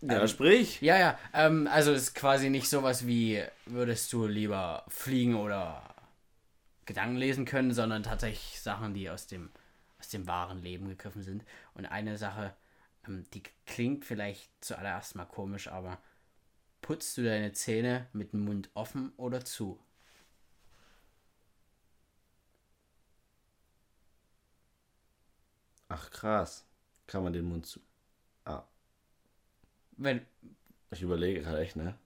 Ja, Ähm, sprich. Ja, ja, ähm, also es ist quasi nicht sowas wie, würdest du lieber fliegen oder Gedanken lesen können, sondern tatsächlich Sachen, die aus dem, aus dem wahren Leben gegriffen sind. Und eine Sache, ähm, die klingt vielleicht zuallererst mal komisch, aber putzt du deine Zähne mit dem Mund offen oder zu? Ach krass. Kann man den Mund zu. Ah, Wenn, ich überlege gerade echt, ne?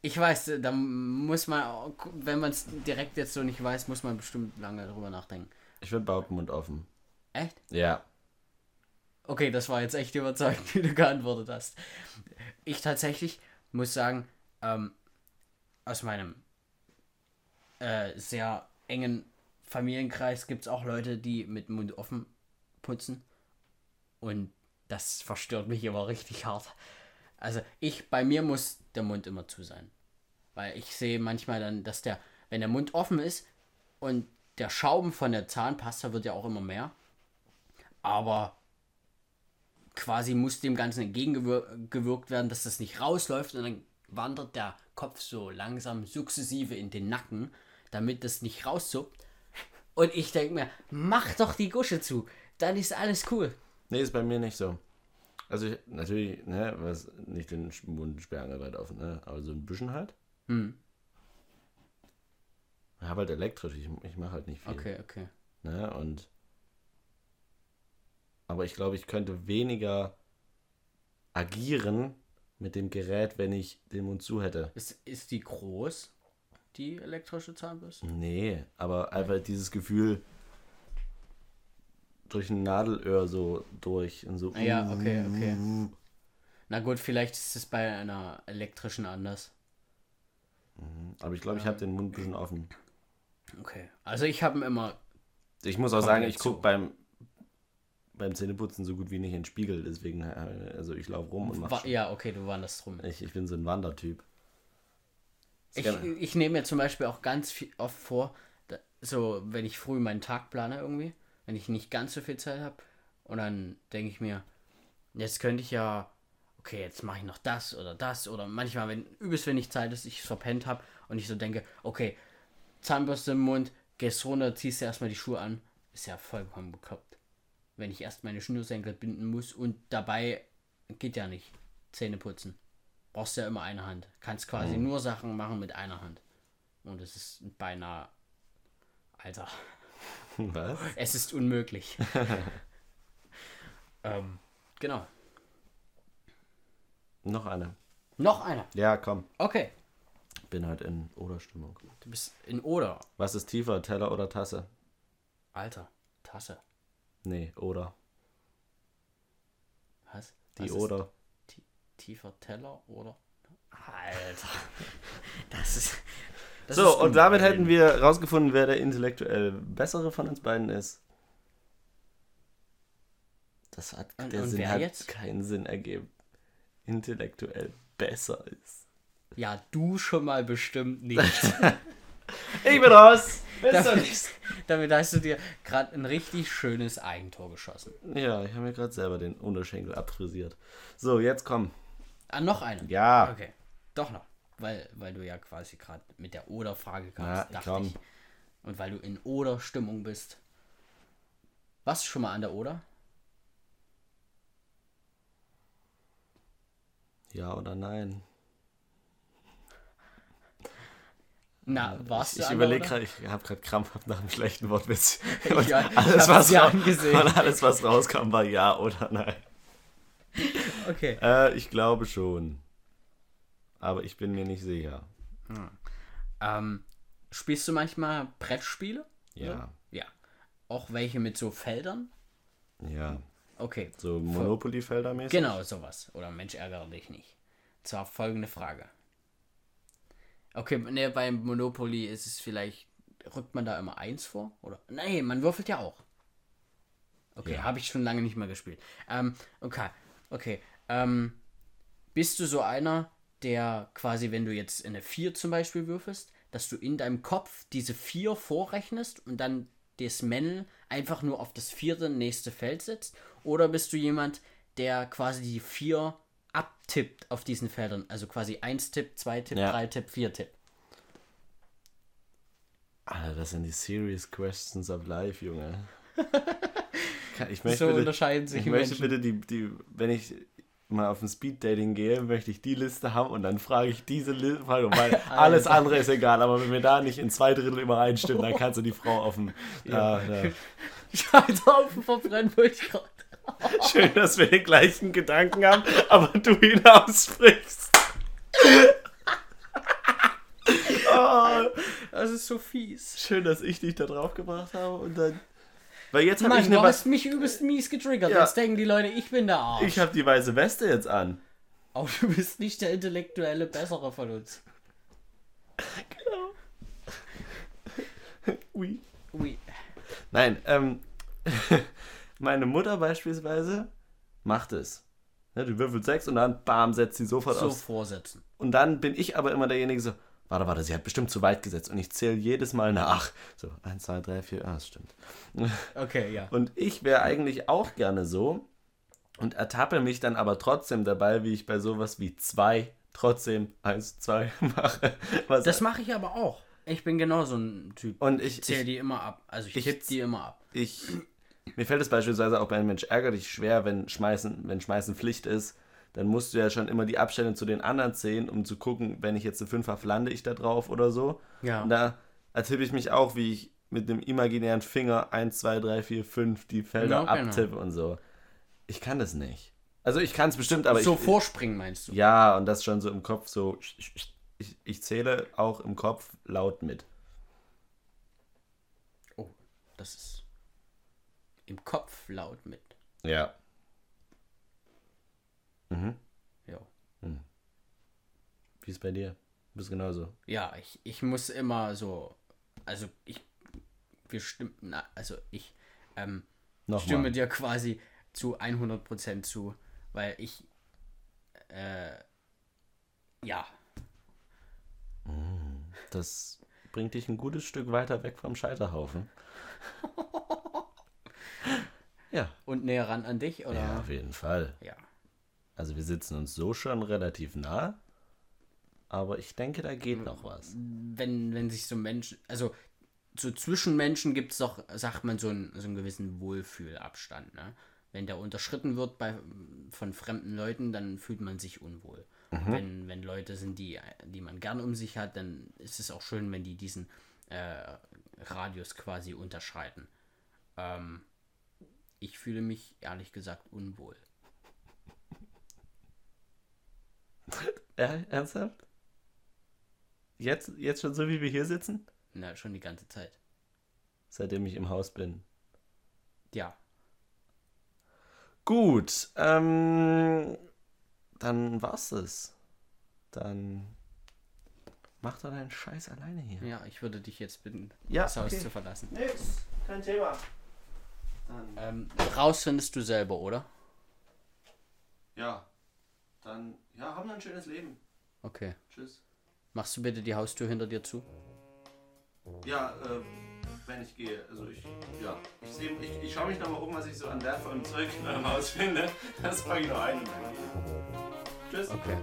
ich weiß, da muss man, wenn man es direkt jetzt so nicht weiß, muss man bestimmt lange darüber nachdenken. Ich würde behaupten, Mund offen. Echt? Ja. Okay, das war jetzt echt überzeugend, [laughs] wie du geantwortet hast. Ich tatsächlich muss sagen, ähm, aus meinem äh, sehr engen Familienkreis gibt es auch Leute, die mit Mund offen putzen. Und das verstört mich immer richtig hart. Also ich, bei mir muss der Mund immer zu sein. Weil ich sehe manchmal dann, dass der, wenn der Mund offen ist und der Schaum von der Zahnpasta wird ja auch immer mehr. Aber quasi muss dem Ganzen entgegengewirkt werden, dass das nicht rausläuft und dann wandert der Kopf so langsam sukzessive in den Nacken, damit das nicht rauszuppt. Und ich denke mir, mach doch die Gusche zu, dann ist alles cool. Nee, ist bei mir nicht so. Also ich, natürlich, ne, was nicht den Mund sperrangelweit offen, ne? Aber so ein bisschen halt. Hm. Ich habe halt elektrisch, ich, ich mache halt nicht viel. Okay, okay. Ne? Und aber ich glaube, ich könnte weniger agieren mit dem Gerät, wenn ich den Mund zu hätte. Ist, ist die groß, die elektrische Zahnbürste? Nee, aber einfach dieses Gefühl durch ein Nadelöhr so durch und so. Ja, okay, okay. Na gut, vielleicht ist es bei einer elektrischen anders. Aber ich glaube, ich habe den Mund ein bisschen offen. Okay. Also ich habe immer. Ich muss auch sagen, ich gucke beim beim Zähneputzen so gut wie nicht in den Spiegel, deswegen äh, also ich laufe rum und mache ja, okay, du wanderst rum. ich, ich bin so ein Wandertyp. Ich, ich nehme mir zum Beispiel auch ganz viel, oft vor, da, so wenn ich früh meinen Tag plane irgendwie, wenn ich nicht ganz so viel Zeit habe und dann denke ich mir, jetzt könnte ich ja, okay, jetzt mache ich noch das oder das oder manchmal, wenn übelst wenig Zeit ist, ich es verpennt habe und ich so denke, okay, Zahnbürste im Mund, gehst runter, ziehst dir erstmal die Schuhe an, ist ja vollkommen bekloppt. Wenn ich erst meine Schnürsenkel binden muss und dabei geht ja nicht, Zähne putzen brauchst ja immer eine Hand. Kannst quasi nur Sachen machen mit einer Hand. Und es ist beinahe. Alter, Was? [laughs] es ist unmöglich. [laughs] ähm, genau. Noch eine. Noch einer. Ja, komm. Okay. Bin halt in Oder-Stimmung. Du bist in Oder. Was ist tiefer, Teller oder Tasse? Alter, Tasse. Nee, Oder. Was? Die Was ist Oder. tie- Tiefer Teller oder? Alter. [laughs] Das ist. Das ist So, und damit hätten wir rausgefunden, wer der intellektuell bessere von uns beiden ist. Das hat, Und- der und Sinn hat jetzt? keinen Sinn ergeben. Intellektuell besser ist. Ja, du schon mal bestimmt nicht. [laughs] Ich bin raus! Zum [laughs] damit, hast du dir gerade ein richtig schönes Eigentor geschossen. Ja, ich habe mir gerade selber den Unterschenkel abfrisiert. So, jetzt komm. Ah, noch eine. Ja. Okay. Doch noch. Weil, weil du ja quasi gerade mit der Oder-Frage Ja, kamst, dachte komm. ich. Und weil du in Oder-Stimmung bist. Warst du schon mal an der Oder? Ja oder nein? Na, warst ich ich überlege gerade, ich habe gerade krampfhaft nach einem schlechten Wortwitz. [laughs] Ja, Und ich alles, was ja angesehen. und alles, was rauskam, war ja oder nein. [laughs] Okay. Äh, ich glaube schon. Aber ich bin mir nicht sicher. Ähm, spielst du manchmal Brettspiele? Ja. Ja. Auch welche mit so Feldern? Ja. Okay. So Monopoly-Felder mäßig? Genau, sowas. Oder Mensch, ärgere dich nicht. Zwar folgende Frage. Okay, ne, beim Monopoly ist es vielleicht, rückt man da immer eins vor? Oder? Nein, man würfelt ja auch. Okay, habe ich schon lange nicht mehr gespielt. Ähm, okay. Okay. Ähm, bist du so einer, der quasi, wenn du jetzt eine 4 zum Beispiel würfelst, dass du in deinem Kopf diese 4 vorrechnest und dann das Männel einfach nur auf das vierte nächste Feld setzt? Oder bist du jemand, der quasi die 4 abtippt auf diesen Feldern? Also quasi 1 Tipp, 2 Tipp, Ja. 3 Tipp, 4 Tipp. Alter, das sind die Serious Questions of Life, Junge. [laughs] Ich möchte So bitte, unterscheiden sich ich möchte bitte die, die, wenn ich mal auf ein Speed-Dating gehe, möchte ich die Liste haben und dann frage ich diese Liste, weil [laughs] alles andere ist egal, aber wenn wir da nicht in zwei Drittel immer einstimmen, dann [laughs] kannst du die Frau auf dem, ja. Ja, Scheiterhaufen verbrennen wollte ich gerade. [laughs] Schön, dass wir den gleichen Gedanken haben, aber du ihn aussprichst. [laughs] oh, Das ist so fies. schön, dass ich dich da drauf gebracht habe und dann. Weil jetzt habe Mann, ich du eine hast mich übelst mies getriggert. Ja. Jetzt denken die Leute, ich bin der Arsch. Ich habe die weiße Weste jetzt an. Aber du bist nicht der intellektuelle Bessere von uns. Ui. Ui. Nein, ähm, [laughs] meine Mutter beispielsweise macht es. Die würfelt sechs und dann bam, setzt sie sofort So aufs. vorsetzen. Und dann bin ich aber immer derjenige so, warte, warte, sie hat bestimmt zu weit gesetzt. Und ich zähle jedes Mal nach. So, eins, zwei, drei, vier, ah, das stimmt. [laughs] Okay, ja. Und ich wäre eigentlich auch gerne so und ertappe mich dann aber trotzdem dabei, wie ich bei sowas wie zwei trotzdem eins, zwei [laughs] mache. Was Das mache ich aber auch. Ich bin genau so ein Typ. und ich, zähle die immer ab. Also ich, ich- tipp die immer ab. ich, mir fällt es beispielsweise auch bei einem Mensch ärgerlich schwer, wenn Schmeißen, wenn Schmeißen Pflicht ist, dann musst du ja schon immer die Abstände zu den anderen zählen, um zu gucken, wenn ich jetzt eine 5 habe, lande ich da drauf oder so. Ja. Und da ertippe ich mich auch, wie ich mit einem imaginären Finger 1, 2, 3, 4, 5 die Felder Ja, genau. abtippe und so. Ich kann das nicht. Also ich kann es bestimmt, aber so ich, vorspringen meinst du? ja, und das schon so im Kopf so. Ich, ich zähle auch im Kopf laut mit. Oh, das ist im Kopf laut mit. Ja. Mhm. Ja. Wie ist bei dir? Du bist genauso. Ja, ich, ich muss immer so. Also ich. Wir stimmen. Na, also ich ähm, Nochmal. stimme dir quasi zu 100% zu, weil ich. Äh, ja. Das bringt dich ein gutes Stück weiter weg vom Scheiterhaufen. [laughs] ja. Und näher ran an dich, oder? Ja, auf jeden Fall. ja. Also wir sitzen uns so schon relativ nah. Aber ich denke, da geht noch was. wenn, wenn sich so Menschen, also so zwischen Menschen gibt es doch, sagt man, so einen, so einen gewissen Wohlfühlabstand. Ne? Wenn der unterschritten wird bei, von fremden Leuten, dann fühlt man sich unwohl. Wenn, wenn Leute sind, die, die man gern um sich hat, dann ist es auch schön, wenn die diesen äh, Radius quasi unterschreiten. Ähm, ich fühle mich ehrlich gesagt unwohl. [laughs] Ja, ernsthaft? Jetzt, jetzt schon so, wie wir hier sitzen? Na, schon die ganze Zeit. Seitdem ich im Haus bin. Ja. Gut, ähm, dann war's es. Dann mach doch deinen Scheiß alleine hier. Ja, ich würde dich jetzt bitten, Ja, das Haus okay. zu verlassen. Nix, kein Thema. Dann, Ähm, raus findest du selber, oder? ja, dann, ja, haben wir ein schönes Leben. Okay. Tschüss. Machst du bitte die Haustür hinter dir zu? Ja, äh, wenn ich gehe, also ich, ja, ich, seh, ich, ich schaue mich nochmal um, was ich so an Wert von Zeug in eurem Haus finde. Das packe ich noch ein. Tschüss. Okay.